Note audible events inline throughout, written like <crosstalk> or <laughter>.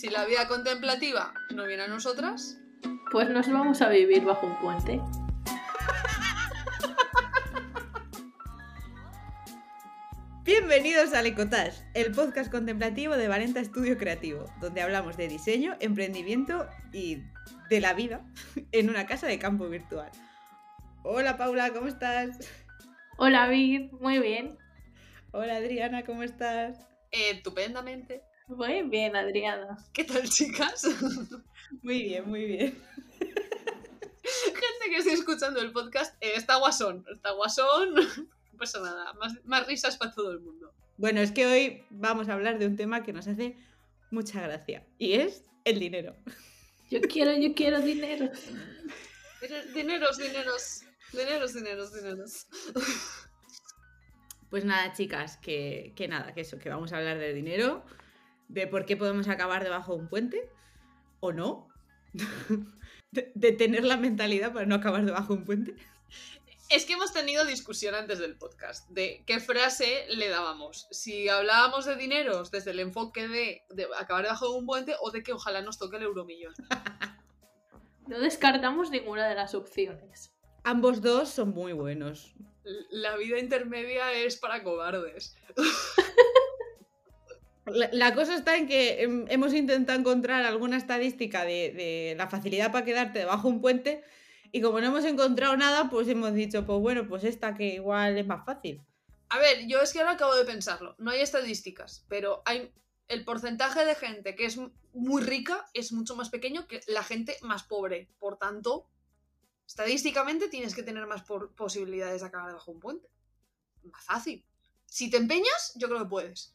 Si la vida contemplativa no viene a nosotras, Pues nos vamos a vivir bajo un puente. Bienvenidos a Lecotage, el podcast contemplativo de Valenta Estudio Creativo, donde hablamos de diseño, emprendimiento y de la vida <laughs> en una casa de campo virtual. Hola Paula, ¿cómo estás? Hola, Vid. Muy bien. Hola Adriana, ¿cómo estás? eh, estupendamente. Muy bien, Adriana. ¿Qué tal, chicas? <laughs> Muy bien, muy bien. <laughs> Gente que esté escuchando el podcast, eh, está guasón, está guasón. No pasa nada, más, más risas para todo el mundo. Bueno, es que hoy vamos a hablar de un tema que nos hace mucha gracia y es el dinero. Yo quiero, yo quiero dinero. Diner- Dineros, dineros, dineros, dineros, dineros. Pues nada, chicas, que, que nada, que eso, que vamos a hablar de dinero, de por qué podemos acabar debajo de un puente, o no, <laughs> de, de tener la mentalidad para no acabar debajo de un puente. Es que hemos tenido discusión antes del podcast de qué frase le dábamos. Si hablábamos de dineros desde el enfoque de, de acabar debajo de un puente o de que ojalá nos toque el euromillón. <laughs> No descartamos ninguna de las opciones. Ambos dos son muy buenos. La vida intermedia es para cobardes. <laughs> La, cosa está en que em, hemos intentado encontrar alguna estadística de, la facilidad para quedarte debajo de un puente y como no hemos encontrado nada, pues hemos dicho, pues bueno, pues esta que igual es más fácil. A ver, yo es que ahora acabo de pensarlo. No hay estadísticas, pero hay el porcentaje de gente que es muy rica es mucho más pequeño que la gente más pobre. Por tanto, estadísticamente tienes que tener más posibilidades de acabar debajo de un puente. Más fácil. Si te empeñas, yo creo que puedes.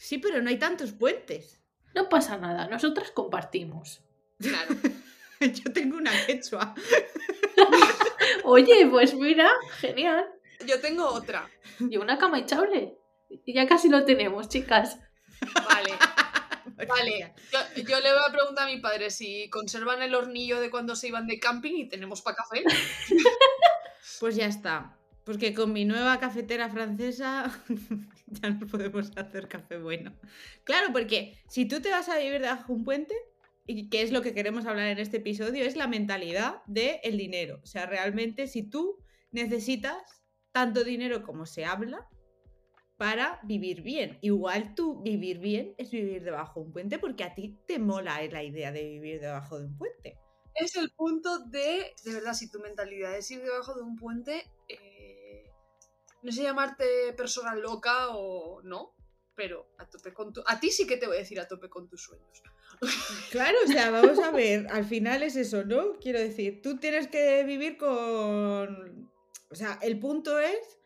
Sí, pero no hay tantos puentes. No pasa nada, nosotras compartimos. Claro. <laughs> Yo tengo una quechua. <laughs> Oye, pues mira, genial. Yo tengo otra. Y una cama echable. Y ya casi lo tenemos, chicas. Vale. <laughs> Vale, yo, yo le voy a preguntar a mi padre si conservan el hornillo de cuando se iban de camping y tenemos para café. Pues ya está. Porque con mi nueva cafetera francesa <laughs> ya no podemos hacer café bueno. Claro, porque si tú te vas a vivir debajo de un puente, y que es lo que queremos hablar en este episodio, es la mentalidad del dinero. O sea, realmente si tú necesitas tanto dinero como se habla para vivir bien. Igual tú vivir bien es vivir debajo de un puente porque a ti te mola la idea de vivir debajo de un puente. es el punto de, de verdad, si tu mentalidad es ir debajo de un puente, eh, no sé llamarte persona loca o no, pero a tope con tu... A ti sí que te voy a decir a tope con tus sueños. <laughs> Claro, o sea, vamos a ver, al final es eso, ¿no? Quiero decir, tú tienes que vivir con... O sea, el punto es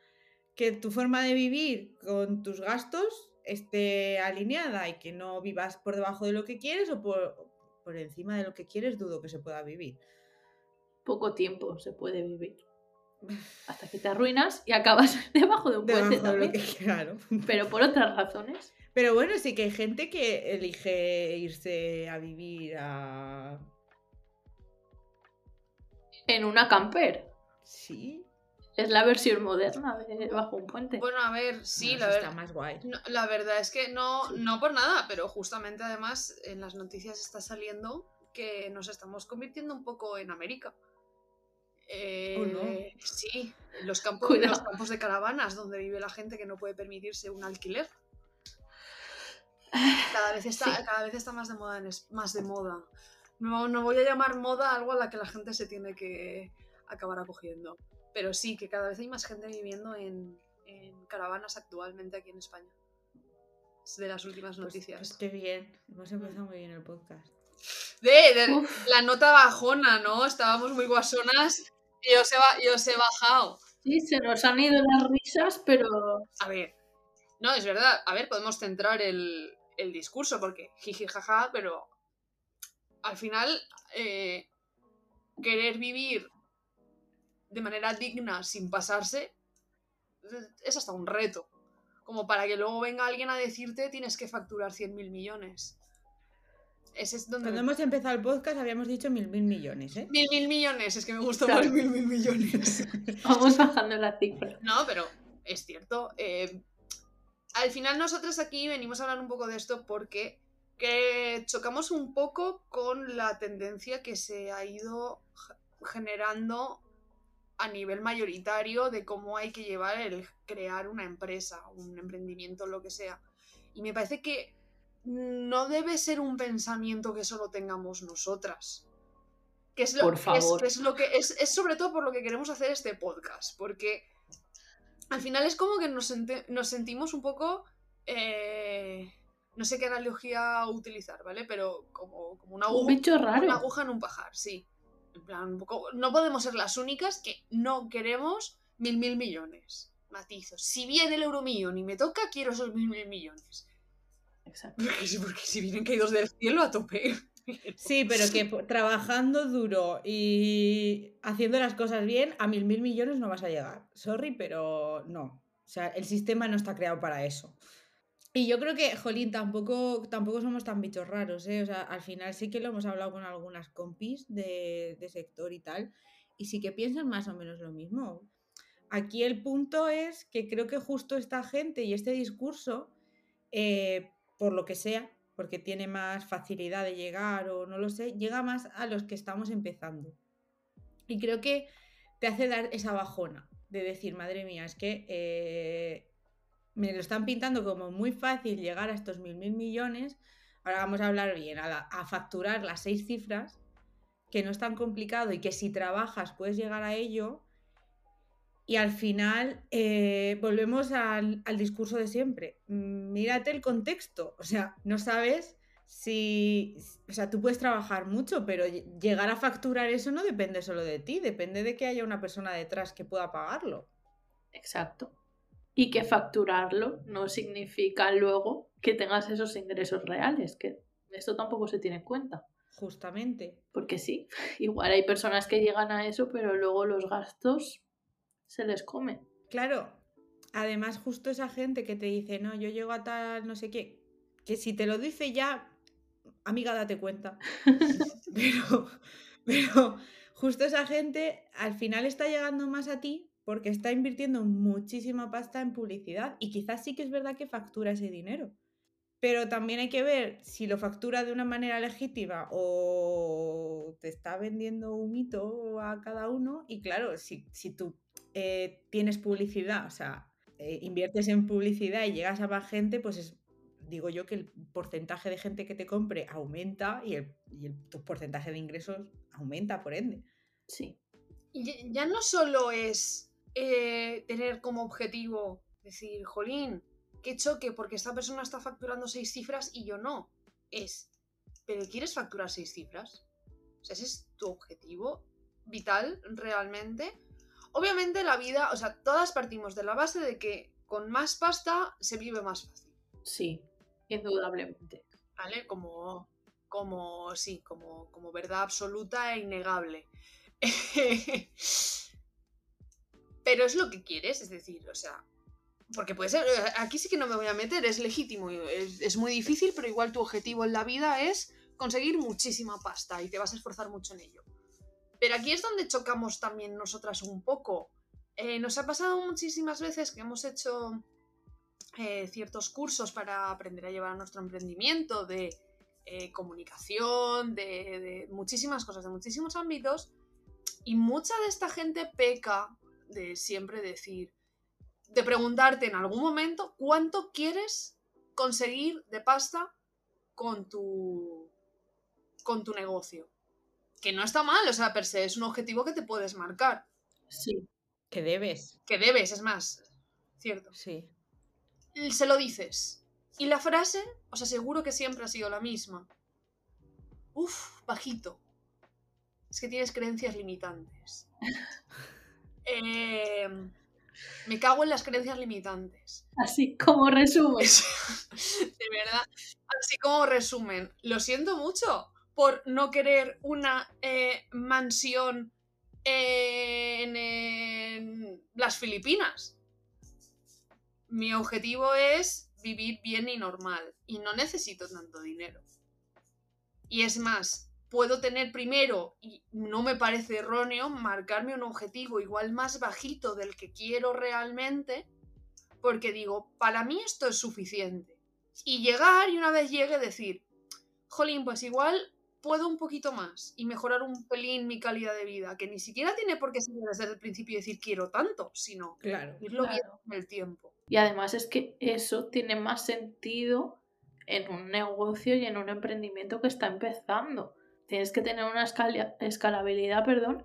que tu forma de vivir con tus gastos esté alineada y que no vivas por debajo de lo que quieres o por, por encima de lo que quieres, dudo que se pueda vivir. Poco tiempo se puede vivir. Hasta que te arruinas y acabas <laughs> debajo de un puente de también. que claro. Pero por otras razones. Pero bueno, sí que hay gente que elige irse a vivir a... En una camper. Sí. Es la versión moderna de bajo un puente. Bueno, a ver, sí, la verdad. está más guay. No, la verdad es que no, no por nada, pero justamente además en las noticias está saliendo que nos estamos convirtiendo un poco en América. Eh, Oh, no. Sí, en los campos, Cuidado. los campos de caravanas donde vive la gente que no puede permitirse un alquiler. Cada vez está, Sí. cada vez está más de moda. en es- más de moda. No, no voy a llamar moda algo a la que la gente se tiene que acabar acogiendo. Pero sí, que cada vez hay más gente viviendo en, en caravanas actualmente aquí en España. Es de las últimas Pues- noticias. Pues, qué bien. Hemos empezado muy bien el podcast. De, la nota bajona, ¿no? Estábamos muy guasonas y os he, ba- y os he bajado. Sí, se nos han ido las risas, pero A ver, no, es verdad. A ver, podemos centrar el, el discurso porque jiji jaja, pero al final eh, querer vivir de manera digna sin pasarse es hasta un reto. Como para que luego venga alguien a decirte tienes que facturar 100.000 millones. Ese es donde... Cuando hemos empezado el podcast habíamos dicho mil mil millones, ¿eh? Mil, mil millones, es que me gustó Claro. más mil, mil millones. <laughs> vamos bajando la cifra. No, pero es cierto. eh, al final nosotros aquí venimos a hablar un poco de esto porque que chocamos un poco con la tendencia que se ha ido generando a nivel mayoritario de cómo hay que llevar el crear una empresa, un emprendimiento, lo que sea. Y me parece que no debe ser un pensamiento que solo tengamos nosotras. Que es lo, Por que es- favor. es lo que es, es sobre todo por lo que queremos hacer este podcast. Porque al final es como que nos, sentimos un poco. eh, no sé qué analogía utilizar, ¿vale? Pero como, como una, Un agu- bicho una raro. aguja en un pajar, sí. En plan, un poco. No podemos ser las únicas que no queremos mil mil millones. Matizos. Si viene el euromillón y me toca, quiero esos mil mil millones. Exacto. Porque, si vienen caídos del cielo a tope. Sí, pero que trabajando duro y haciendo las cosas bien, a mil mil millones no vas a llegar. Sorry, pero no. O sea, el sistema no está creado para eso. Y yo creo que, Jolín, tampoco, tampoco somos tan bichos raros, ¿eh? O sea, al final sí que lo hemos hablado con algunas compis de, de sector y tal, y sí que piensan más o menos lo mismo. Aquí el punto es que creo que justo esta gente y este discurso, eh, por lo que sea, porque tiene más facilidad de llegar o no lo sé, llega más a los que estamos empezando. Y creo que te hace dar esa bajona de decir, madre mía, es que eh, me lo están pintando como muy fácil llegar a estos mil mil millones. Ahora vamos a hablar bien, a, a facturar las seis cifras, que no es tan complicado y que si trabajas puedes llegar a ello. Y al final eh, volvemos al, al discurso de siempre. Mm, Mírate el contexto. O sea, no sabes si... O sea, tú puedes trabajar mucho, pero lle- llegar a facturar eso no depende solo de ti, depende de que haya una persona detrás que pueda pagarlo. Exacto. Y que facturarlo no significa luego que tengas esos ingresos reales, que esto tampoco se tiene en cuenta. Justamente. Porque sí, <laughs> igual hay personas que llegan a eso, pero luego los gastos se les comen. Claro, además justo esa gente que te dice, no, yo llego a tal, no sé qué, que si te lo dice ya, amiga, date cuenta. <laughs> pero, pero justo esa gente al final está llegando más a ti porque está invirtiendo muchísima pasta en publicidad y quizás sí que es verdad que factura ese dinero. Pero también hay que ver si lo factura de una manera legítima o te está vendiendo un mito a cada uno. Y claro, si, si tú eh, tienes publicidad, o sea, eh, inviertes en publicidad y llegas a más gente, pues es, digo yo que el porcentaje de gente que te compre aumenta y, el, y el- tu porcentaje de ingresos aumenta, por ende. Sí. Y ya- ya no solo es eh, tener como objetivo decir, jolín, qué choque, porque esta persona está facturando seis cifras y yo no. Es, ¿pero quieres facturar seis cifras? O sea, ese es tu objetivo vital realmente. Obviamente la vida, o sea, todas partimos de la base de que con más pasta se vive más fácil. Sí, indudablemente. ¿Vale? Como, como, sí, como, como verdad absoluta e innegable. <laughs> Pero es lo que quieres, es decir, o sea, porque puede ser, aquí sí que no me voy a meter, es legítimo, es, es muy difícil, pero igual tu objetivo en la vida es conseguir muchísima pasta y te vas a esforzar mucho en ello. Pero aquí es donde chocamos también nosotras un poco. Eh, nos ha pasado muchísimas veces que hemos hecho eh, ciertos cursos para aprender a llevar nuestro emprendimiento, de eh, comunicación, de, de muchísimas cosas, de muchísimos ámbitos, y mucha de esta gente peca de siempre decir, de preguntarte en algún momento cuánto quieres conseguir de pasta con tu con tu negocio. Que no está mal, o sea, per se es un objetivo que te puedes marcar, Sí. Que debes. que debes, es más, cierto. Sí. se lo dices. Y la frase, os aseguro que siempre ha sido la misma. Uf, bajito. Es que tienes creencias limitantes. <laughs> Eh, me cago en las creencias limitantes. Así como resumen. <laughs> De verdad. Así como resumen, lo siento mucho por no querer una eh, mansión en, en las Filipinas. Mi objetivo es vivir bien y normal y no necesito tanto dinero. Y es más, puedo tener primero, y no me parece erróneo, marcarme un objetivo igual más bajito del que quiero realmente, porque digo, para mí esto es suficiente. Y llegar y una vez llegue decir, jolín, pues igual puedo un poquito más y mejorar un pelín mi calidad de vida, que ni siquiera tiene por qué ser desde el principio y decir quiero tanto, sino Claro. irlo Claro. viendo en el tiempo. Y además es que eso tiene más sentido en un negocio y en un emprendimiento que está empezando. Tienes que tener una escala- escalabilidad, perdón,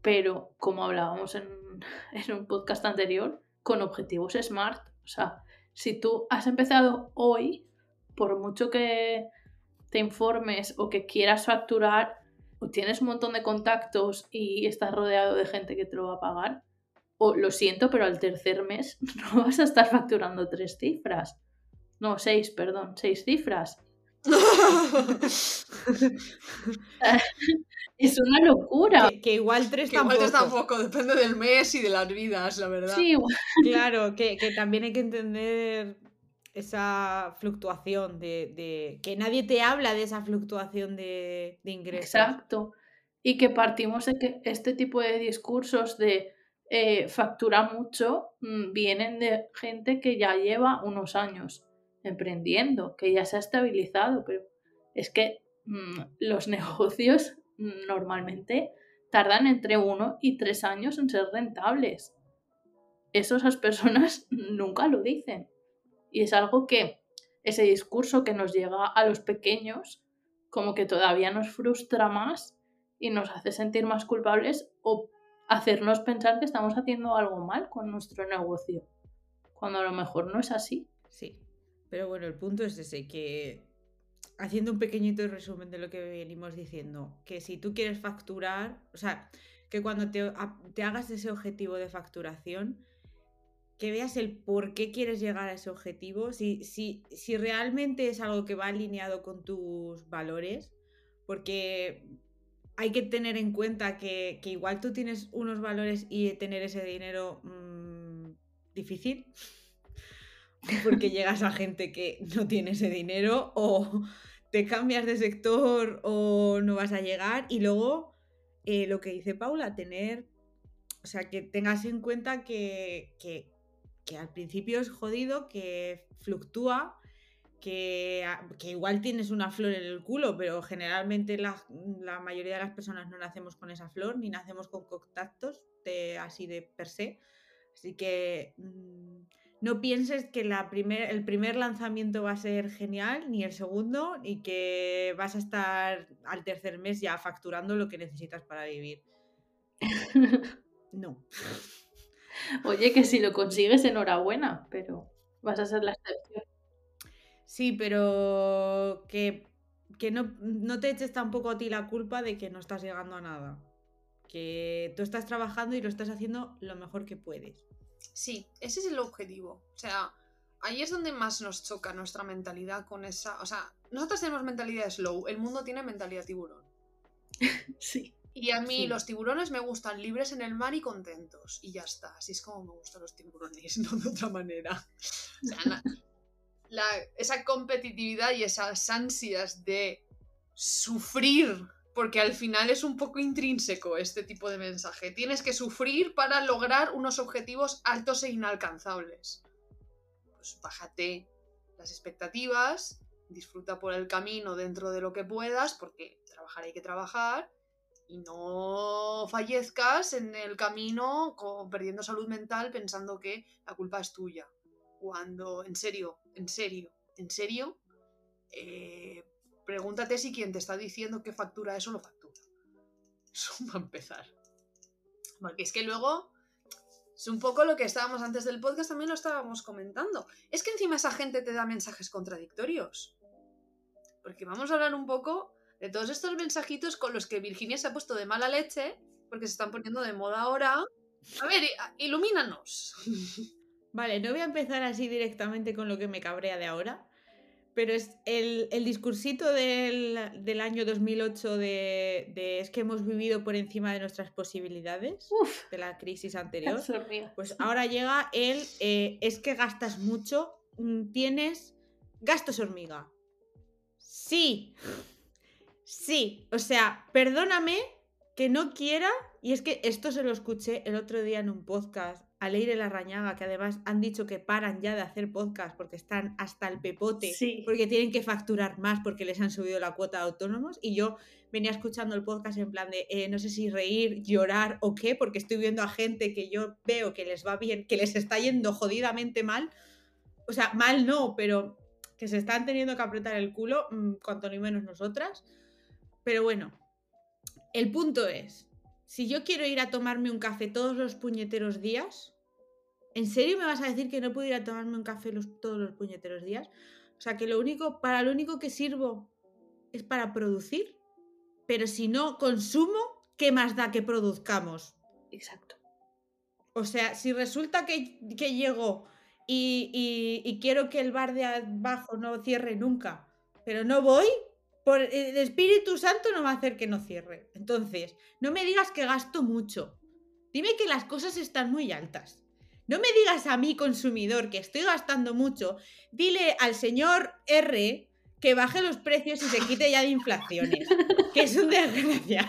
pero como hablábamos en, <laughs> en un podcast anterior, con objetivos SMART. O sea, si tú has empezado hoy, por mucho que te informes o que quieras facturar, o tienes un montón de contactos y estás rodeado de gente que te lo va a pagar, o lo siento, pero al tercer mes <laughs> no vas a estar facturando tres cifras. No, seis, perdón, seis cifras. <laughs> Es una locura. Que, que igual tres que igual tampoco. te tampoco, depende del mes y de las vidas, la verdad. Sí, igual. Claro, que, que también hay que entender esa fluctuación de, de- que nadie te habla de esa fluctuación de, de ingresos. Exacto. Y que partimos de que este tipo de discursos de eh, factura mucho mm, vienen de gente que ya lleva unos años emprendiendo, que ya se ha estabilizado, pero es que mm, los <laughs> negocios normalmente tardan entre uno y tres años en ser rentables. Esas personas <laughs> nunca lo dicen. Y es algo que ese discurso que nos llega a los pequeños como que todavía nos frustra más y nos hace sentir más culpables o hacernos pensar que estamos haciendo algo mal con nuestro negocio, cuando a lo mejor no es así. Sí. Pero bueno, el punto es ese, que haciendo un pequeñito resumen de lo que venimos diciendo, que si tú quieres facturar, o sea, que cuando te, te hagas ese objetivo de facturación, que veas el por qué quieres llegar a ese objetivo, si, si, si realmente es algo que va alineado con tus valores, porque hay que tener en cuenta que, que igual tú tienes unos valores y tener ese dinero mm, difícil, <laughs> porque llegas a gente que no tiene ese dinero o te cambias de sector o no vas a llegar y luego eh, lo que dice Paula, tener, o sea, que tengas en cuenta que- que al principio es jodido, que fluctúa, que, que igual tienes una flor en el culo, pero generalmente la, la mayoría de las personas no nacemos con esa flor ni nacemos con contactos de, así de per se. Así que mm, no pienses que la primer, el primer lanzamiento va a ser genial, ni el segundo, y que vas a estar al tercer mes ya facturando lo que necesitas para vivir. <laughs> No. <laughs> Oye, que si lo consigues, enhorabuena, pero vas a ser la excepción. Sí, pero que, que no, no te eches tampoco a ti la culpa de que no estás llegando a nada. Que tú estás trabajando y lo estás haciendo lo mejor que puedes. Sí, ese es el objetivo. O sea, ahí es donde más nos choca nuestra mentalidad con esa. O sea, nosotros tenemos mentalidad slow, el mundo tiene mentalidad tiburón. <laughs> Sí. Y a mí Sí. los tiburones me gustan libres en el mar y contentos. Y ya está. Así es como me gustan los tiburones, <laughs> no de otra manera. O sea, la- esa competitividad y esas ansias de sufrir, porque al final es un poco intrínseco este tipo de mensaje. Tienes que sufrir para lograr unos objetivos altos e inalcanzables. Pues bájate las expectativas, disfruta por el camino dentro de lo que puedas, porque trabajar hay que trabajar, y no fallezcas en el camino perdiendo salud mental pensando que la culpa es tuya. Cuando, en serio, en serio, en serio, eh, pregúntate si quien te está diciendo que factura eso lo factura. <laughs> Eso va a empezar. Porque es que luego es un poco lo que estábamos antes del podcast, también lo estábamos comentando. Es que encima esa gente te da mensajes contradictorios. Porque vamos a hablar un poco de todos estos mensajitos con los que Virginia se ha puesto de mala leche, porque se están poniendo de moda ahora. A ver, i- ilumínanos. <laughs> Vale, no voy a empezar así directamente con lo que me cabrea de ahora, pero es el, el discursito del, del año 2008 de, de es que hemos vivido por encima de nuestras posibilidades, Uf, de la crisis anterior. Pues ahora llega el eh, es que gastas mucho, mm, tienes gastos hormiga. Sí, sí, o sea, perdóname que no quiera, y es que esto se lo escuché el otro día en un podcast a Leire Larrañaga, que además han dicho que paran ya de hacer podcast porque están hasta el pepote, Sí. porque tienen que facturar más porque les han subido la cuota de autónomos. Y yo venía escuchando el podcast en plan de eh, no sé si reír, llorar o qué, porque estoy viendo a gente que yo veo que les va bien, que les está yendo jodidamente mal. O sea, mal no, pero que se están teniendo que apretar el culo, mm, cuanto ni menos nosotras. Pero bueno, el punto es, si yo quiero ir a tomarme un café todos los puñeteros días, ¿en serio me vas a decir que no puedo ir a tomarme un café los- todos los puñeteros días? O sea, que lo único, para lo único que sirvo es para producir, pero si no consumo, ¿qué más da que produzcamos? Exacto. O sea, si resulta que, que llego y, y- y quiero que el bar de abajo no cierre nunca, pero no voy, por el Espíritu Santo no va a hacer que no cierre. Entonces, no me digas que gasto mucho. Dime que las cosas están muy altas. No me digas a mí, consumidor, que estoy gastando mucho. Dile al señor R que baje los precios y se quite ya de inflaciones. que es un desgraciado.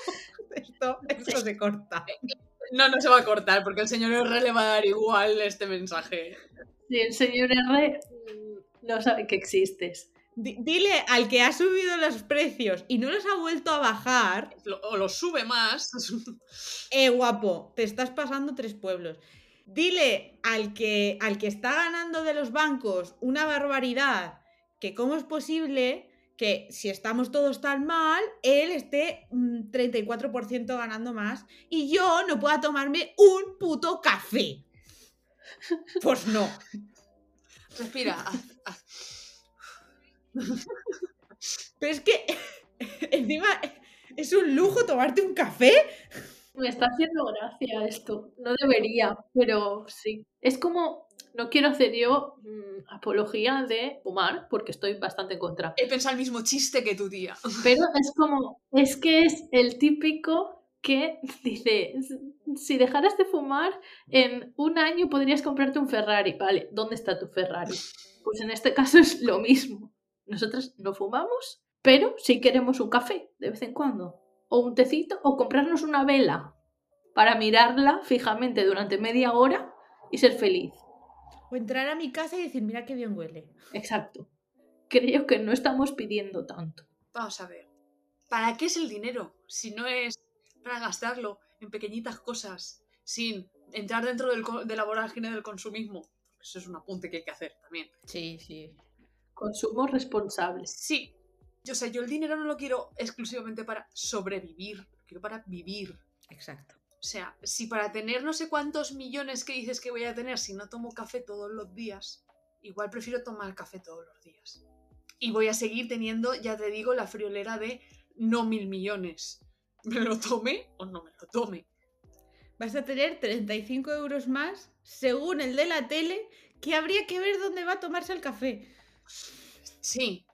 <laughs> esto, esto se corta. No, no se va a cortar porque el señor R le va a dar igual este mensaje. Si el señor R mm, no sabe que existes. Di- Dile al que ha subido los precios y no los ha vuelto a bajar, Lo- o lo sube más. <laughs> eh, guapo, te estás pasando tres pueblos. Dile al que, al que está ganando de los bancos una barbaridad, que cómo es posible que si estamos todos tan mal, él esté mm, 34% ganando más y yo no pueda tomarme un puto café. <laughs> Pues no. Respira. Pero es que <laughs> encima es un lujo tomarte un café. Me está haciendo gracia esto. No debería, pero sí. Es como, no quiero hacer yo mm, apología de fumar, porque estoy bastante en contra. He pensado el mismo chiste que tu tía. Pero es como, es que es el típico que dice, si dejaras de fumar, en un año podrías comprarte un Ferrari. Vale, ¿dónde está tu Ferrari? Pues en este caso es lo mismo. Nosotras no fumamos, pero sí queremos un café de vez en cuando. O un tecito, o comprarnos una vela para mirarla fijamente durante media hora y ser feliz. O entrar a mi casa y decir, mira qué bien huele. Exacto. Creo que no estamos pidiendo tanto. Vamos a ver. ¿Para qué es el dinero? Si no es para gastarlo en pequeñitas cosas, sin entrar dentro del, co- de la vorágine del consumismo. Eso es un apunte que hay que hacer también. Sí, sí. Consumo responsable. Sí. Yo sé, yo el dinero no lo quiero exclusivamente para sobrevivir, lo quiero para vivir. Exacto. O sea, si para tener no sé cuántos millones que dices que voy a tener si no tomo café todos los días, igual prefiero tomar café todos los días. Y voy a seguir teniendo, ya te digo, la friolera de no mil millones. ¿Me lo tome o no me lo tome? Vas a tener 35 euros más, según el de la tele, que habría que ver dónde va a tomarse el café. Sí.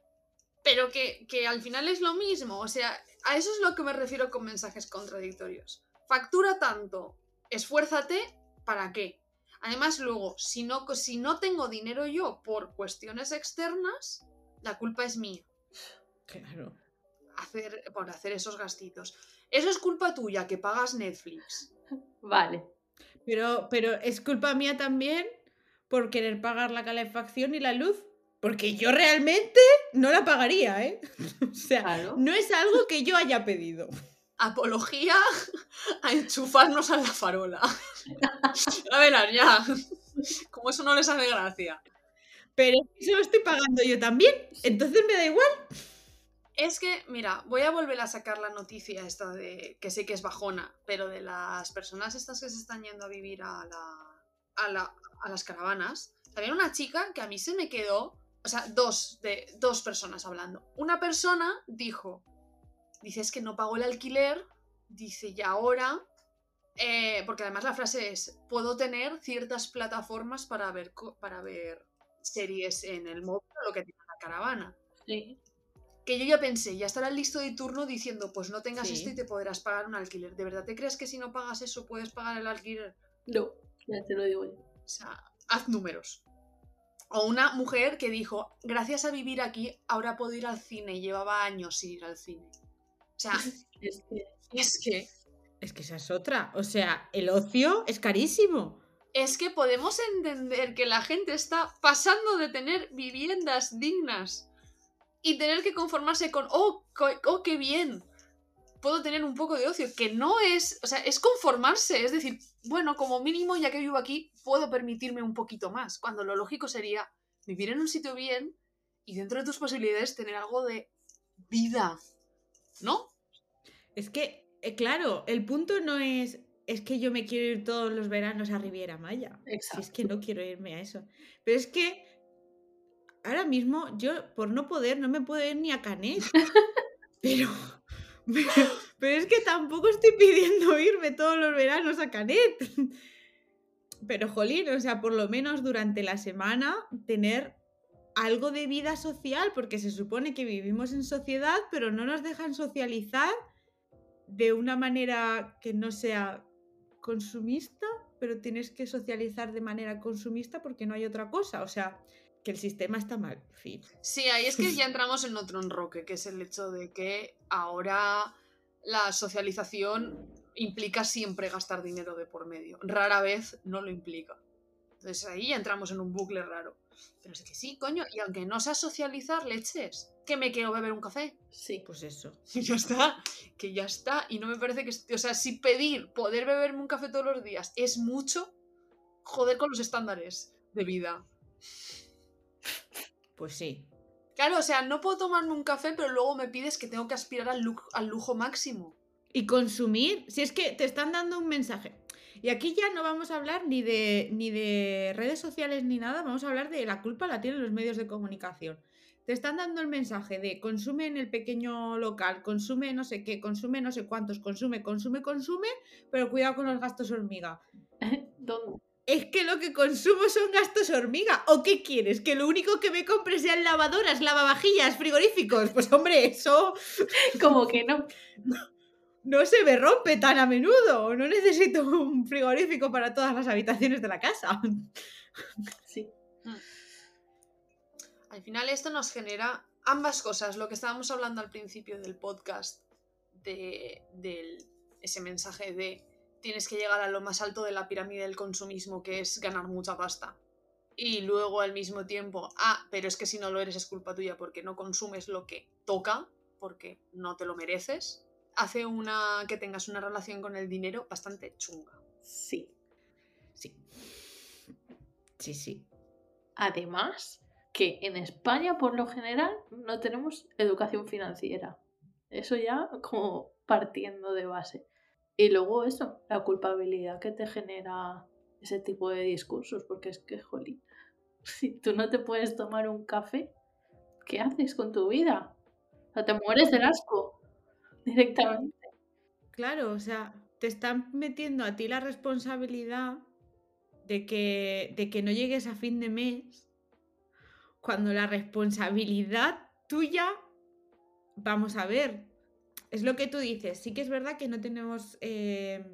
Pero que, que al final es lo mismo. O sea, a eso es lo que me refiero con mensajes contradictorios. Factura tanto, esfuérzate, ¿para qué? Además, luego, si no, si no tengo dinero yo por cuestiones externas, la culpa es mía. Claro. Hacer, por hacer esos gastitos. Eso es culpa tuya, que pagas Netflix. Vale. Pero, pero es culpa mía también por querer pagar la calefacción y la luz. Porque yo realmente no la pagaría, ¿eh? <laughs> O sea, Claro. no es algo que yo haya pedido. Apología a enchufarnos a la farola. <laughs> a ver, ya. Como eso no les hace gracia. Pero eso lo estoy pagando yo también. Entonces me da igual. Es que, mira, voy a volver a sacar la noticia esta de que sé que es bajona, pero de las personas estas que se están yendo a vivir a, la, a, la- a las caravanas. Había una chica que a mí se me quedó, o sea, dos, de, dos personas hablando. Una persona dijo, dice es que no pagó el alquiler, dice y ahora, eh, porque además la frase es, puedo tener ciertas plataformas para ver, para ver series en el móvil o lo que tenga la caravana Sí. que yo ya pensé, ya estará listo de turno diciendo, pues no tengas Sí. esto y te podrás pagar un alquiler. ¿De verdad te crees que si no pagas eso puedes pagar el alquiler? No, ya te lo digo yo. O sea, haz números. O una mujer que dijo, gracias a vivir aquí, ahora puedo ir al cine. Llevaba años sin ir al cine. O sea, <laughs> Es que es que... Es que esa es otra. O sea, el ocio es carísimo. es que podemos entender que la gente está pasando de tener viviendas dignas y tener que conformarse con, oh, oh, qué bien, puedo tener un poco de ocio, que no es, o sea, es conformarse, es decir, bueno, como mínimo, ya que vivo aquí, puedo permitirme un poquito más, cuando lo lógico sería vivir en un sitio bien y dentro de tus posibilidades tener algo de vida, ¿no? Es que, eh, claro, el punto no es. Es que yo me quiero ir todos los veranos a Riviera Maya. Si Exacto. es que no quiero irme a eso. Pero es que ahora mismo yo, por no poder, no me puedo ir ni a Canet. <laughs> Pero, <laughs> pero, es que tampoco estoy pidiendo irme todos los veranos a Canet. Pero, jolín, o sea, por lo menos durante la semana tener algo de vida social, porque se supone que vivimos en sociedad, pero no nos dejan socializar de una manera que no sea consumista, pero tienes que socializar de manera consumista porque no hay otra cosa. O sea, que el sistema está mal. Fin. Sí, ahí es que <laughs> ya entramos en otro enroque, que es el hecho de que ahora la socialización implica siempre gastar dinero de por medio. Rara vez no lo implica. Entonces ahí ya entramos en un bucle raro. Pero es que sí, coño, y aunque no sea socializar leches, que me quiero beber un café. Sí. Pues eso. Y <laughs> ya está, que ya está. Y no me parece que... O sea, si pedir poder beberme un café todos los días es mucho, joder con los estándares de vida. Pues sí. Claro, o sea, no puedo tomarme un café, pero luego me pides que tengo que aspirar al, lu- al lujo máximo. Y consumir, si es que te están dando un mensaje. Y aquí ya no vamos a hablar ni de, ni de redes sociales ni nada, vamos a hablar de la culpa la tienen los medios de comunicación. Te están dando el mensaje de consume en el pequeño local, consume no sé qué, consume no sé cuántos, consume, consume, consume, pero cuidado con los gastos hormiga. <laughs> ¿Dónde? Es que lo que consumo son gastos hormiga. ¿O qué quieres? ¿Que lo único que me compre sean lavadoras, lavavajillas, frigoríficos? Pues hombre, eso <laughs> Como que no. no se me rompe tan a menudo. No necesito un frigorífico para todas las habitaciones de la casa. Sí. Al final esto nos genera ambas cosas, lo que estábamos hablando al principio del podcast, de, del- ese mensaje de tienes que llegar a lo más alto de la pirámide del consumismo, que es ganar mucha pasta. Y luego al mismo tiempo, ah, pero es que si no lo eres es culpa tuya porque no consumes lo que toca, porque no te lo mereces, hace una que tengas una relación con el dinero bastante chunga. Sí. Sí. Sí, sí. Además, que en España, por lo general, no tenemos educación financiera. Eso ya como partiendo de base. Y luego eso, la culpabilidad que te genera ese tipo de discursos, porque es que, jolín, <laughs> si tú no te puedes tomar un café, ¿qué haces con tu vida? O sea, te mueres del asco directamente. Claro, o sea, te están metiendo a ti la responsabilidad de que, de que no llegues a fin de mes, cuando la responsabilidad tuya, vamos a ver, es lo que tú dices, sí que es verdad que no tenemos eh,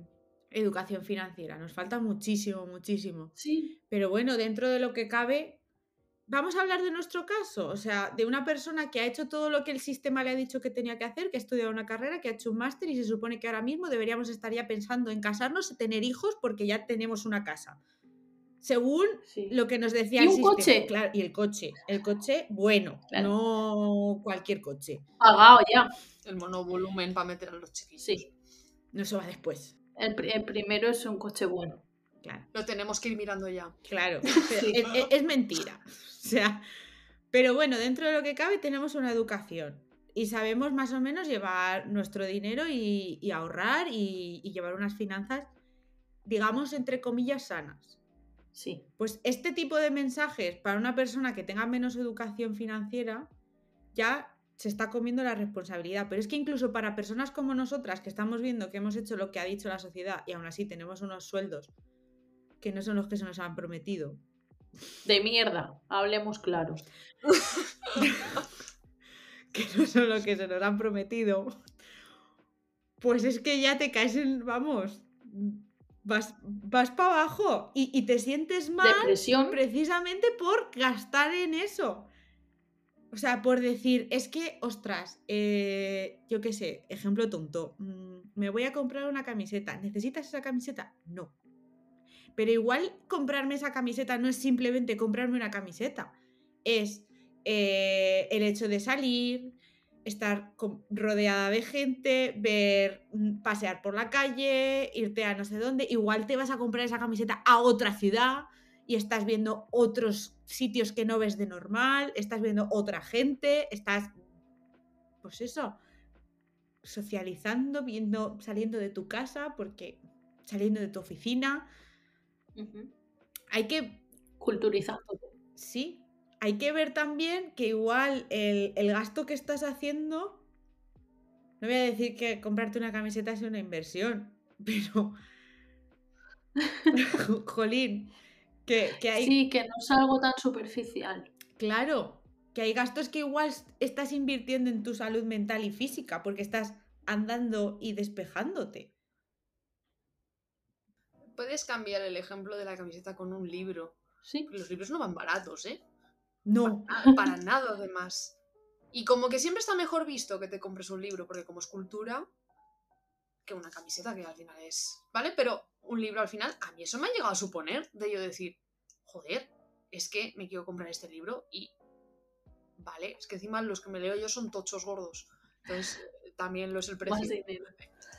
educación financiera, nos falta muchísimo, muchísimo. Sí, Pero bueno, dentro de lo que cabe, vamos a hablar de nuestro caso, o sea, de una persona que ha hecho todo lo que el sistema le ha dicho que tenía que hacer, que ha estudiado una carrera, que ha hecho un máster y se supone que ahora mismo deberíamos estar ya pensando en casarnos y tener hijos porque ya tenemos una casa. Según sí. lo que nos decía ¿Y el un sistema. coche? Claro, y el coche. El coche, bueno, Claro. no cualquier coche. Pagado ya. El monovolumen para meter a los chiquillos. Sí. No eso va después. El, pri- el primero es un coche bueno. Claro. Lo tenemos que ir mirando ya. Claro, <laughs> Sí. es, es- es mentira. <laughs> O sea, pero bueno, dentro de lo que cabe tenemos una educación y sabemos más o menos llevar nuestro dinero y, y ahorrar y, y llevar unas finanzas, digamos, entre comillas, sanas. Sí. Pues este tipo de mensajes para una persona que tenga menos educación financiera ya se está comiendo la responsabilidad. Pero es que incluso para personas como nosotras, que estamos viendo que hemos hecho lo que ha dicho la sociedad y aún así tenemos unos sueldos que no son los que se nos han prometido, De mierda, hablemos claro. <laughs> que no son lo que se nos han prometido, pues es que ya te caes en, vamos, vas, vas para abajo y, y te sientes mal Depresión. precisamente por gastar en eso. O sea, por decir, es que, ostras, eh, yo qué sé, ejemplo tonto, mm, me voy a comprar una camiseta. ¿Necesitas esa camiseta? No. Pero igual comprarme esa camiseta no es simplemente comprarme una camiseta. Es eh, el hecho de salir, estar con- rodeada de gente, ver, mm, pasear por la calle, irte a no sé dónde. Igual te vas a comprar esa camiseta a otra ciudad y estás viendo otros sitios que no ves de normal, estás viendo otra gente, estás, pues eso, socializando, viendo, saliendo de tu casa, porque saliendo de tu oficina. Hay que Culturizando. Sí, hay que ver también que igual el, el gasto que estás haciendo, no voy a decir que comprarte una camiseta es una inversión, <laughs> pero, <laughs> jolín, que, que hay, Sí, que no es algo tan superficial. claro, que hay gastos que igual estás invirtiendo en tu salud mental y física, porque estás andando y despejándote. Puedes cambiar el ejemplo de la camiseta con un libro. Sí. Los libros no van baratos, ¿eh? No, Ah, Para nada, además. Y como que siempre está mejor visto que te compres un libro, porque como escultura, que una camiseta, que al final es. ¿Vale? Pero un libro al final, a mí eso me ha llegado a suponer de yo decir, joder, es que me quiero comprar este libro y. Vale, es que encima los que me leo yo son tochos gordos. Entonces, también lo es el precio.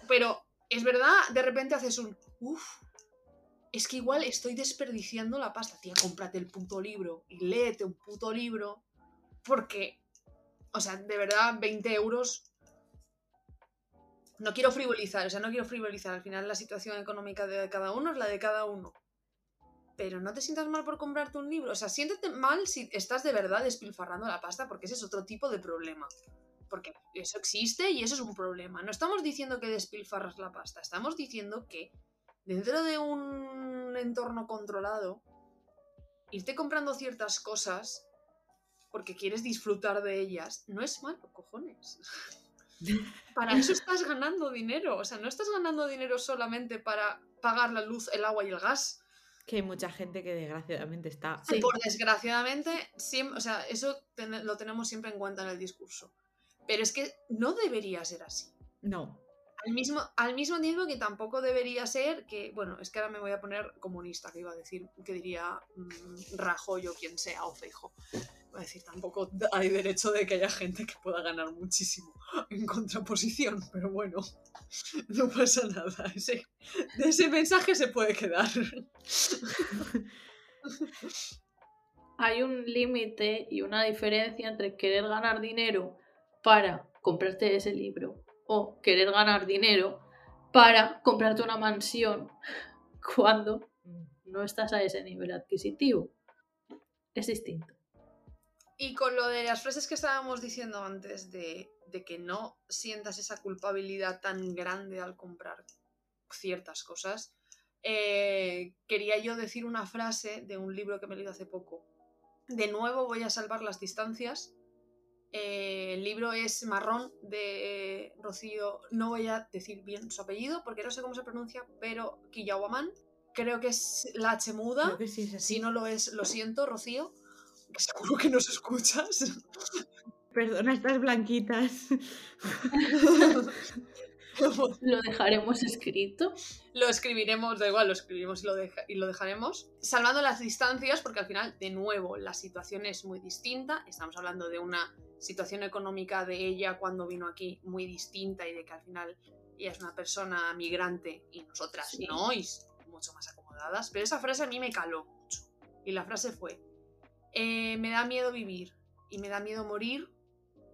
Pero es verdad, de repente haces un. Uf, es que igual estoy desperdiciando la pasta. Tía, cómprate el puto libro y léete un puto libro. Porque, o sea, de verdad, 20 euros. No quiero frivolizar, o sea, no quiero frivolizar. Al final, la situación económica de cada uno es la de cada uno. Pero no te sientas mal por comprarte un libro. O sea, siéntete mal si estás de verdad despilfarrando la pasta, porque ese es otro tipo de problema. Porque eso existe y eso es un problema. No estamos diciendo que despilfarras la pasta, estamos diciendo que dentro de un entorno controlado, irte comprando ciertas cosas porque quieres disfrutar de ellas, no es malo, cojones. <laughs> Para eso estás ganando dinero. O sea, no estás ganando dinero solamente para pagar la luz, el agua y el gas. que hay mucha gente que desgraciadamente está... Sí. Por desgraciadamente, siempre, o sea, eso ten- lo tenemos siempre en cuenta en el discurso. Pero es que no debería ser así. No, Al mismo, al mismo tiempo que tampoco debería ser que, bueno, es que ahora me voy a poner comunista, que iba a decir, que diría mm, Rajoy o quien sea, o Feijo. Voy a decir, tampoco hay derecho de que haya gente que pueda ganar muchísimo en contraposición, pero bueno, <laughs> no pasa nada. Ese, de ese mensaje se puede quedar. <laughs> Hay un límite y una diferencia entre querer ganar dinero para comprarte ese libro o querer ganar dinero para comprarte una mansión <laughs> cuando no estás a ese nivel adquisitivo. Es distinto. Y con lo de las frases que estábamos diciendo antes, de, que no sientas esa culpabilidad tan grande al comprar ciertas cosas, eh, quería yo decir una frase de un libro que me leído hace poco. De nuevo voy a salvar las distancias. Eh, el libro es Marrón de Rocío, no voy a decir bien su apellido porque no sé cómo se pronuncia, pero Kiyawaman. Creo que es la H muda. sí es. Si no lo es, lo siento, Rocío. que Seguro que nos escuchas. Perdona estas blanquitas. <laughs> <laughs> Lo dejaremos escrito. lo escribiremos, da igual, lo escribiremos y lo, deja- y lo dejaremos. Salvando las distancias, porque al final, de nuevo, la situación es muy distinta. Estamos hablando de una situación económica de ella cuando vino aquí muy distinta y de que al final ella es una persona migrante y nosotras Sí. no, y mucho más acomodadas. Pero esa frase a mí me caló mucho. Y la frase fue, eh, me da miedo vivir y me da miedo morir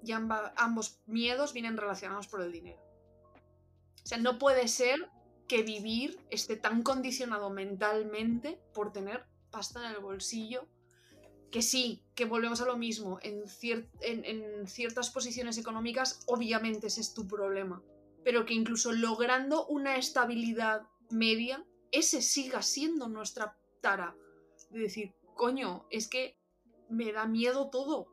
y amba- ambos miedos vienen relacionados por el dinero. O sea, no puede ser que vivir esté tan condicionado mentalmente por tener pasta en el bolsillo. Que sí, que volvemos a lo mismo. En, cier- en- en ciertas posiciones económicas, obviamente ese es tu problema. Pero que incluso logrando una estabilidad media, ese siga siendo nuestra tara. De decir, coño, es que me da miedo todo.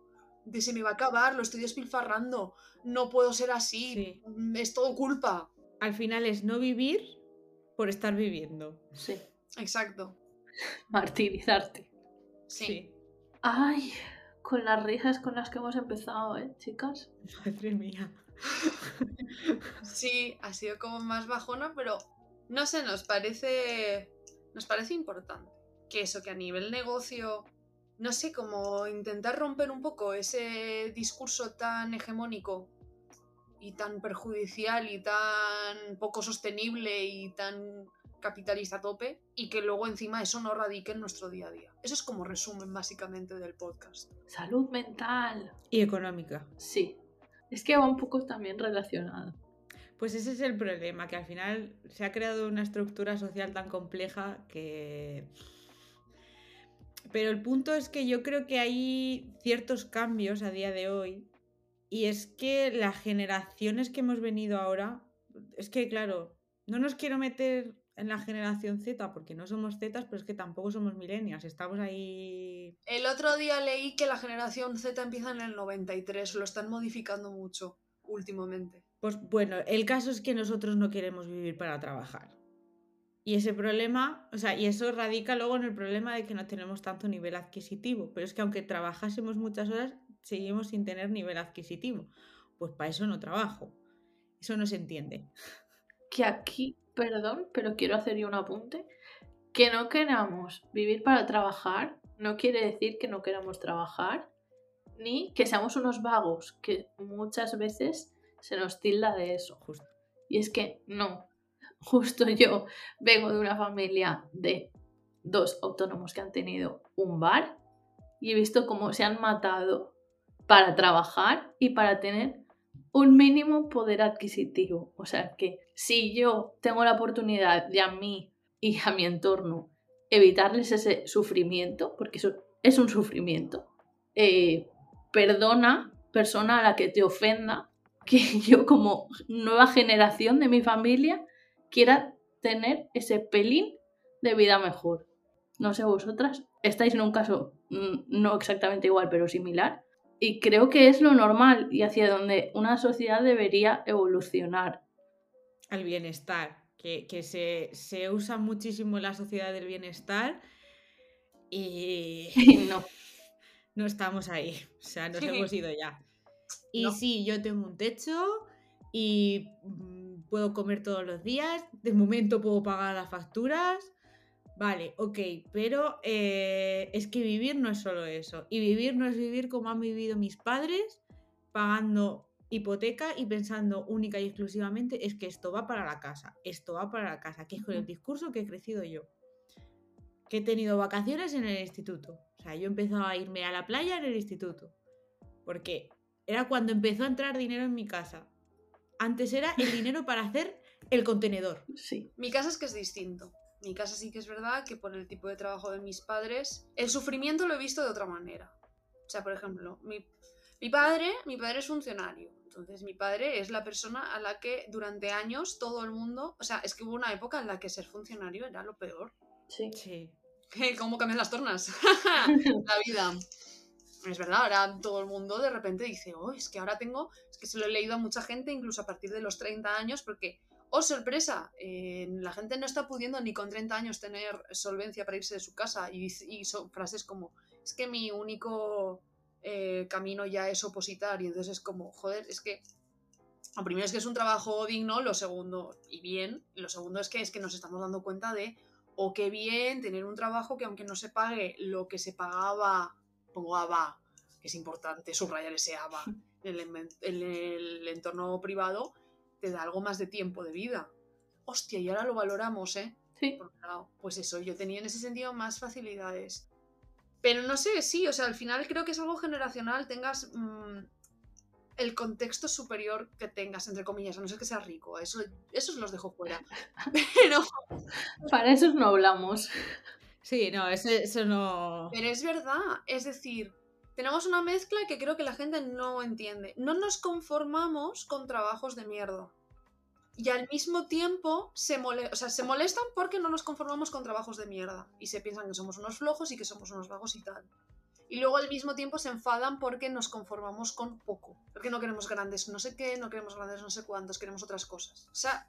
De se me va a acabar, lo estoy despilfarrando. No puedo ser así. Sí. mm, Es todo culpa. Al final es no vivir por estar viviendo. Sí. Exacto. <laughs> Martirizarte. Sí. Ay, con las risas con las que hemos empezado, ¿eh, chicas? <laughs> Madre mía. Sí, ha sido como más bajona, pero no sé, nos parece nos parece importante. Que eso, que a nivel negocio, no sé, como intentar romper un poco ese discurso tan hegemónico y tan perjudicial y tan poco sostenible y tan capitalista a tope y que luego encima eso no radique en nuestro día a día. Eso es como resumen básicamente del podcast. Salud mental. Y económica. Sí. Es que va un poco también relacionado. Pues ese es el problema, que al final se ha creado una estructura social tan compleja que... Pero el punto es que yo creo que hay ciertos cambios a día de hoy y es que las generaciones que hemos venido ahora, es que claro, no nos quiero meter en la generación Z porque no somos Z, pero es que tampoco somos millennials, estamos ahí... El otro día leí que la generación Z empieza en el 93, lo están modificando mucho últimamente. Pues bueno, el caso es que nosotros no queremos vivir para trabajar. Y ese problema, o sea, y eso radica luego en el problema de que no tenemos tanto nivel adquisitivo. Pero es que aunque trabajásemos muchas horas, seguimos sin tener nivel adquisitivo. Pues para eso no trabajo. Eso no se entiende. Que aquí, perdón, pero quiero hacer yo un apunte. Que no queramos vivir para trabajar no quiere decir que no queramos trabajar, ni que seamos unos vagos, que muchas veces se nos tilda de eso. Justo. Y es que no. Justo yo vengo de una familia de dos autónomos que han tenido un bar y he visto cómo se han matado para trabajar y para tener un mínimo poder adquisitivo. O sea que si yo tengo la oportunidad de a mí y a mi entorno evitarles ese sufrimiento, porque eso es un sufrimiento, eh, perdona persona a la que te ofenda que <laughs> yo como nueva generación de mi familia quiera tener ese pelín de vida mejor. No sé vosotras, estáis en un caso mm, no exactamente igual, pero similar. Y creo que es lo normal y hacia donde una sociedad debería evolucionar. Al bienestar, que, que se, se, usa muchísimo la sociedad del bienestar y <laughs> no. <laughs> no estamos ahí. O sea, nos hemos ido ya. Y no. sí, yo tengo un techo y mm, puedo comer todos los días. De momento puedo pagar las facturas. Vale, ok, pero eh, es que vivir no es solo eso. Y vivir no es vivir como han vivido mis padres, pagando hipoteca y pensando única y exclusivamente es que esto va para la casa, esto va para la casa, que es con el discurso que he crecido yo. Que he tenido vacaciones en el instituto. O sea, yo empezaba a irme a la playa en el instituto. Porque era cuando empezó a entrar dinero en mi casa. Antes era el <laughs> dinero para hacer el contenedor. Sí. Mi casa es que es distinto. Mi casa sí que es verdad que por el tipo de trabajo de mis padres, el sufrimiento lo he visto de otra manera. O sea, por ejemplo, mi, mi padre, mi padre es funcionario. Entonces, mi padre es la persona a la que durante años todo el mundo. O sea, es que hubo una época en la que ser funcionario era lo peor. Sí. Sí. <laughs> ¿Cómo cambian las tornas? <laughs> la vida. Es verdad, ahora todo el mundo de repente dice, oh, es que ahora tengo. Es que se lo he leído a mucha gente, incluso a partir de los 30 años, porque ¡Oh, sorpresa! Eh, la gente no está pudiendo ni con 30 años tener solvencia para irse de su casa y, y son frases como, es que mi único eh, camino ya es opositar y entonces es como, joder, es que lo primero es que es un trabajo digno, lo segundo, y bien, lo segundo es que es que nos estamos dando cuenta de, o oh, qué bien tener un trabajo que aunque no se pague lo que se pagaba, pongo ABA, que es importante subrayar ese ABA <laughs> en el, en el entorno privado, te da algo más de tiempo de vida. Hostia, y ahora lo valoramos, ¿eh? Sí. Pues eso, yo tenía en ese sentido más facilidades. Pero no sé, sí, o sea, al final creo que es algo generacional, tengas mmm, el contexto superior que tengas, entre comillas, a no ser que seas rico, eso, esos los dejo fuera. <laughs> Pero... Para eso no hablamos. Sí, no, eso, eso no... Pero es verdad, es decir, tenemos una mezcla que creo que la gente no entiende. No nos conformamos con trabajos de mierda. Y al mismo tiempo se, mole o sea, se molestan porque no nos conformamos con trabajos de mierda. Y se piensan que somos unos flojos y que somos unos vagos y tal. Y luego al mismo tiempo se enfadan porque nos conformamos con poco. Porque no queremos grandes no sé qué, no queremos grandes no sé cuántos, queremos otras cosas. O sea,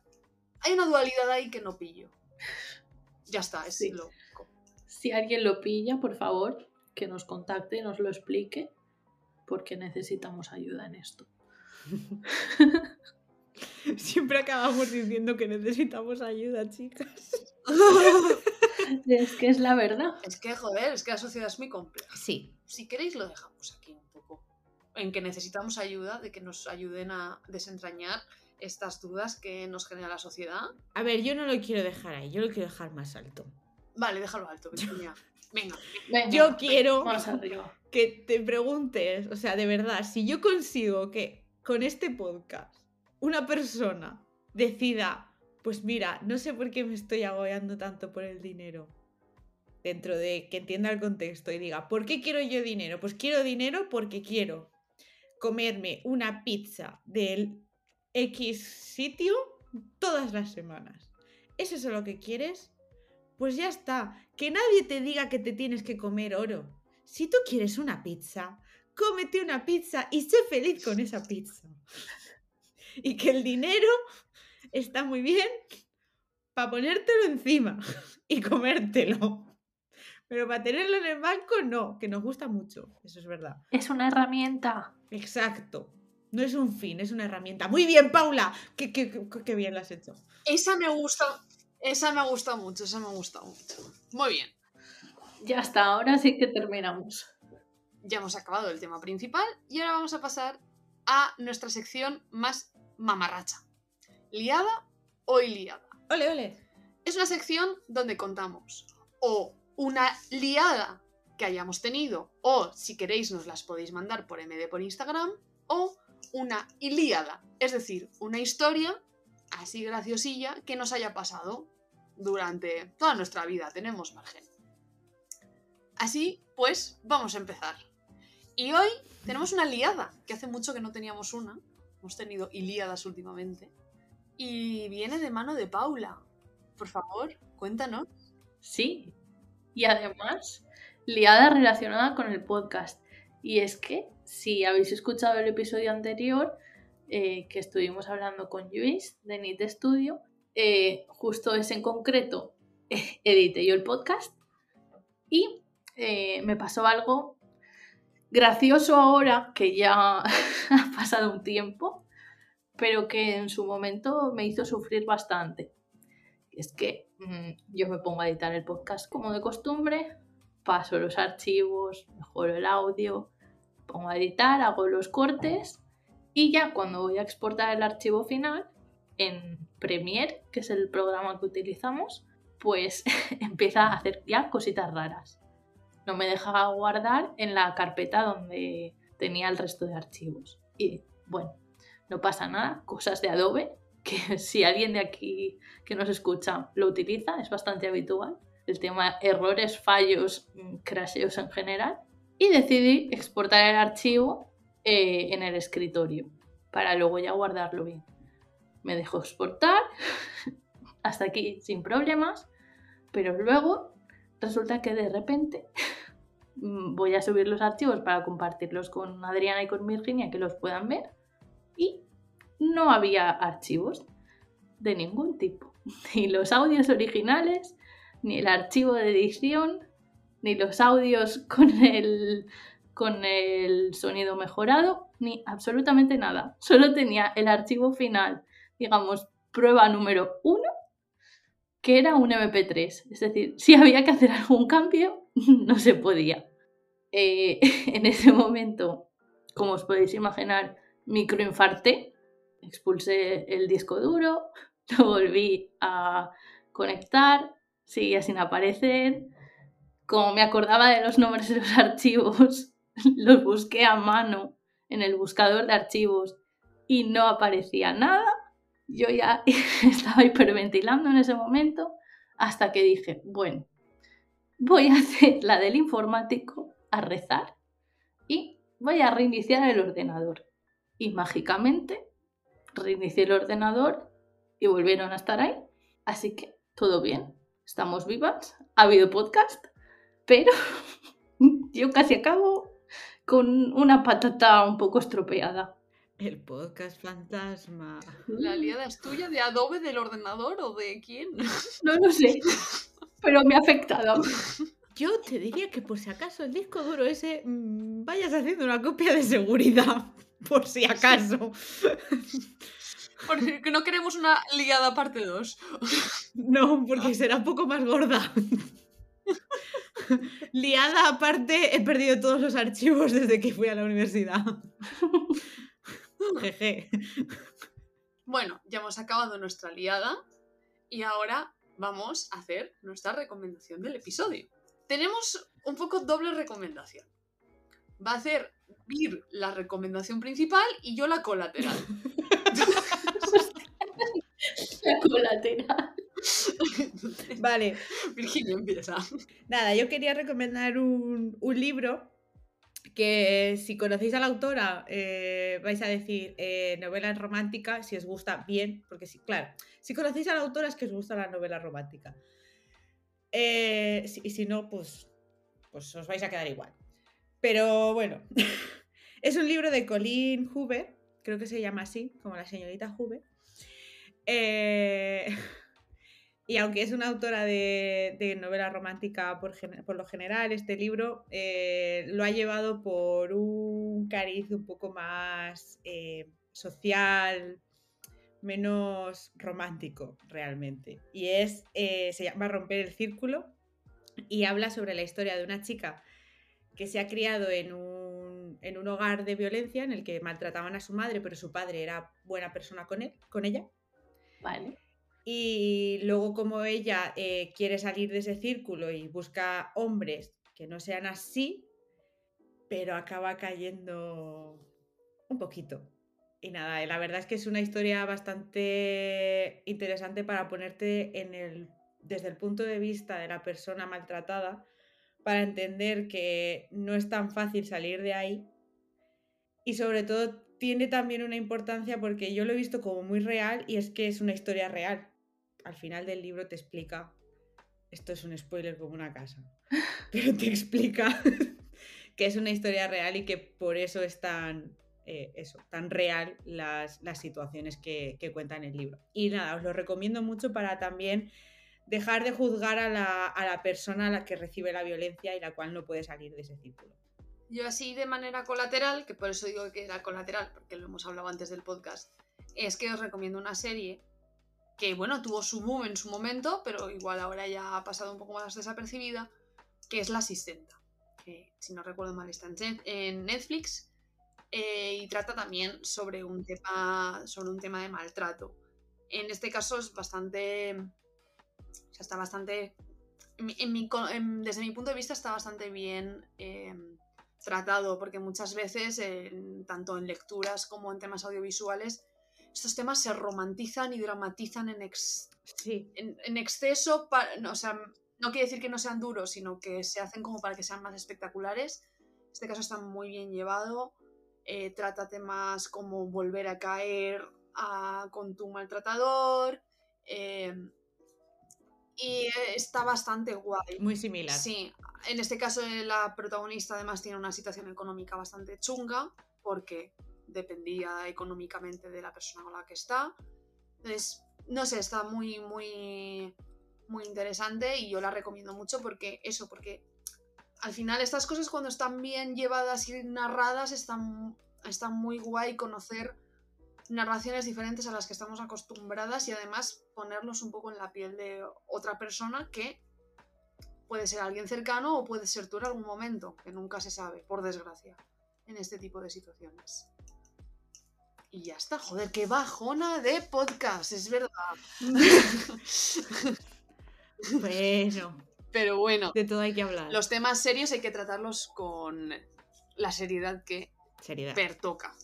hay una dualidad ahí que no pillo. Ya está, es Sí. lo Si alguien lo pilla, por favor, que nos contacte y nos lo explique, porque necesitamos ayuda en esto. <laughs> Siempre acabamos diciendo que necesitamos ayuda, chicas. <laughs> Es que es la verdad. Es que, joder, es que la sociedad es muy compleja. Sí. Si queréis, lo dejamos aquí un poco. En que necesitamos ayuda, de que nos ayuden a desentrañar estas dudas que nos genera la sociedad. A ver, yo no lo quiero dejar ahí, yo lo quiero dejar más alto. Vale, déjalo alto, <laughs> Virginia. Venga. Venga, Yo quiero arriba. que te preguntes, o sea, de verdad, si yo consigo que con este podcast una persona decida, pues mira, no sé por qué me estoy agobiando tanto por el dinero, dentro de que entienda el contexto y diga, ¿por qué quiero yo dinero? Pues quiero dinero porque quiero comerme una pizza del X sitio todas las semanas. ¿Es eso lo que quieres? Pues ya está. Que nadie te diga que te tienes que comer oro. Si tú quieres una pizza, cómete una pizza y sé feliz con esa pizza. Y que el dinero está muy bien para ponértelo encima <laughs> y comértelo. Pero para tenerlo en el banco, no, que nos gusta mucho. Eso es verdad. Es una herramienta. Exacto. No es un fin, es una herramienta. Muy bien, Paula. Qué, qué- qué- qué bien lo has hecho. Esa me gusta. Esa me gusta mucho, esa me gusta mucho. Muy bien. Ya está, ahora sí que terminamos. Ya hemos acabado el tema principal y ahora vamos a pasar a nuestra sección más mamarracha. ¿Liada o iliada? Ole, ole. Es una sección donde contamos o una liada que hayamos tenido, o si queréis nos las podéis mandar por MD por Instagram, o una ilíada, es decir, una historia así graciosilla que nos haya pasado durante toda nuestra vida. Tenemos margen. Así pues, vamos a empezar. Y hoy tenemos una liada, que hace mucho que no teníamos una. Hemos tenido ilíadas últimamente. Y viene de mano de Paula. Por favor, cuéntanos. Sí. Y además, liada relacionada con el podcast. Y es que, si habéis escuchado el episodio anterior, eh, que estuvimos hablando con Luis de NIT Studio, eh, justo ese en concreto <laughs> edité yo el podcast y eh, me pasó algo gracioso ahora, que ya <laughs> ha pasado un tiempo, pero que en su momento me hizo sufrir bastante. Es que mm, yo me pongo a editar el podcast como de costumbre, paso los archivos, mejoro el audio, pongo a editar, hago los cortes y ya cuando voy a exportar el archivo final en Premiere, que es el programa que utilizamos, pues <laughs> empieza a hacer ya cositas raras. No me deja guardar en la carpeta donde tenía el resto de archivos. Y bueno, no pasa nada, cosas de Adobe, <laughs> que si alguien de aquí que nos escucha lo utiliza, es bastante habitual. El tema errores, fallos, mm, crasheos en general. Y decidí exportar el archivo eh, en el escritorio para luego ya guardarlo bien. Me dejó exportar <laughs> hasta aquí sin problemas, pero luego resulta que de repente <laughs> voy a subir los archivos para compartirlos con Adriana y con Virginia que los puedan ver y no había archivos de ningún tipo. <laughs> Ni los audios originales, ni el archivo de edición, ni los audios con el, con el sonido mejorado, ni absolutamente nada. Solo tenía el archivo final, digamos, prueba número uno, que era un MP3. Es decir, si había que hacer algún cambio, <laughs> no se podía. Eh, <laughs> en ese momento, como os podéis imaginar, microinfarté, expulsé el disco duro, <laughs> lo volví a conectar, seguía sin aparecer. Como me acordaba de los nombres de los archivos, los busqué a mano en el buscador de archivos y no aparecía nada. Yo ya <laughs> estaba hiperventilando en ese momento hasta que dije, bueno, voy a hacer la del informático, a rezar y voy a reiniciar el ordenador. Y mágicamente reinicié el ordenador y volvieron a estar ahí. Así que todo bien, estamos vivas, ha habido podcast, pero <laughs> yo casi acabo con una patata un poco estropeada. El podcast fantasma. ¿La liada es tuya de Adobe del ordenador o de quién? No lo sé, pero me ha afectado. Yo te diría que por si acaso el disco duro ese mm, vayas haciendo una copia de seguridad. <laughs> Por si acaso. Porque no queremos una liada parte 2. No, porque será un poco más gorda. Liada aparte, he perdido todos los archivos desde que fui a la universidad. Jeje. Bueno, ya hemos acabado nuestra liada y ahora vamos a hacer nuestra recomendación del episodio. Tenemos un poco doble recomendación. Va a hacer Vir la recomendación principal y yo la colateral. La colateral. Vale, Virginia empieza. nada, yo quería recomendar un, un libro que si conocéis a la autora eh, vais a decir eh, novela romántica, si os gusta bien, porque sí, claro, si conocéis a la autora es que os gusta la novela romántica. Eh, y si no, pues, pues os vais a quedar igual. Pero bueno, <laughs> es un libro de Colleen Hoover, creo que se llama así, como la señorita Hoover. Eh, <laughs> y aunque es una autora de, de novela romántica por, por lo general, este libro eh, lo ha llevado por un cariz un poco más eh, social, menos romántico realmente. Y es, eh, se llama Romper el Círculo y habla sobre la historia de una chica que se ha criado en un, en un hogar de violencia en el que maltrataban a su madre, pero su padre era buena persona con, él, con ella. Vale. Y luego como ella eh, quiere salir de ese círculo y busca hombres que no sean así, pero acaba cayendo un poquito. Y nada, la verdad es que es una historia bastante interesante para ponerte en el, desde el punto de vista de la persona maltratada, para entender que no es tan fácil salir de ahí. Y sobre todo tiene también una importancia porque yo lo he visto como muy real y es que es una historia real. Al final del libro te explica, esto es un spoiler como una casa, <laughs> pero te explica <laughs> que es una historia real y que por eso es tan, eh, eso, tan real las, las situaciones que, que cuenta en el libro. Y nada, os lo recomiendo mucho para también dejar de juzgar a la, a la persona a la que recibe la violencia y la cual no puede salir de ese círculo. Yo así de manera colateral, que por eso digo que era colateral, porque lo hemos hablado antes del podcast, es que os recomiendo una serie que, bueno, tuvo su boom en su momento, pero igual ahora ya ha pasado un poco más desapercibida, que es La Asistenta, que si no recuerdo mal está en Net- en Netflix, eh, y trata también sobre un, tema, sobre un tema de maltrato. En este caso es bastante... O sea, está bastante... en mi- desde mi punto de vista está bastante bien... em, tratado, porque muchas veces, tanto en lecturas como en temas audiovisuales, estos temas se romantizan y dramatizan en, ex- Sí, en, en exceso, pa- no, o sea, no quiere decir que no sean duros, sino que se hacen como para que sean más espectaculares. Este caso está muy bien llevado, eh, trata temas como volver a caer a- con tu maltratador, eh, y está bastante guay. muy similar. Sí, en este caso eh, la protagonista además tiene una situación económica bastante chunga porque dependía económicamente de la persona con la que está. Entonces, no sé, está muy, muy, muy interesante y yo la recomiendo mucho porque eso, porque al final estas cosas cuando están bien llevadas y narradas están, están muy guay conocer narraciones diferentes a las que estamos acostumbradas y además ponernos un poco en la piel de otra persona que puede ser alguien cercano o puede ser tú en algún momento, que nunca se sabe, por desgracia, en este tipo de situaciones. Y ya está, joder, qué bajona de podcast, es verdad. <laughs> Bueno, Pero bueno, de todo hay que hablar. los temas serios hay que tratarlos con la seriedad que Seriedad. pertoca.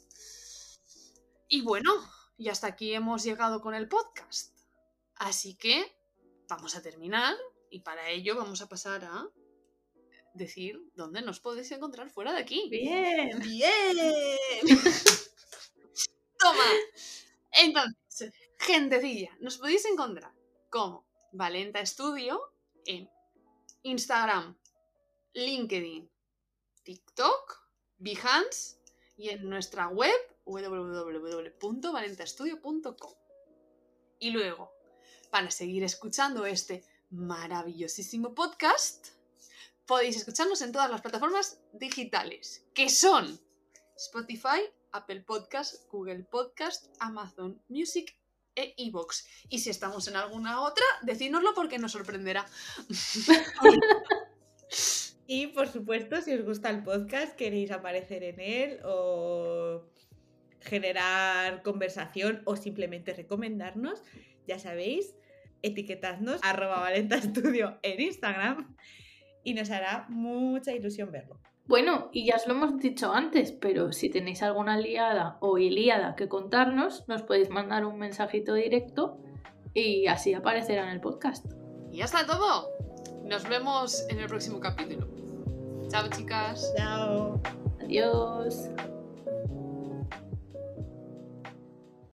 Y bueno, y hasta aquí hemos llegado con el podcast. Así que vamos a terminar y para ello vamos a pasar a decir dónde nos podéis encontrar fuera de aquí. Bien. ¡Bien! <laughs> Toma. Entonces, gentecilla, nos podéis encontrar como Valenta Studio en Instagram, LinkedIn, TikTok, Behance y en nuestra web www.valentastudio.com. Y luego, para seguir escuchando este maravillosísimo podcast, podéis escucharnos en todas las plataformas digitales, que son Spotify, Apple Podcast, Google Podcast, Amazon Music e iVoox. Y si estamos en alguna otra, decídnoslo porque nos sorprenderá. <laughs> Y por supuesto, si os gusta el podcast, queréis aparecer en él o generar conversación o simplemente recomendarnos, ya sabéis, etiquetadnos arroba en Instagram y nos hará mucha ilusión verlo. Bueno, y ya os lo hemos dicho antes, pero si tenéis alguna liada o ilíada que contarnos, nos podéis mandar un mensajito directo y así aparecerá en el podcast. Y ya está todo. Nos vemos en el próximo capítulo. Chao, chicas. Chao. Adiós.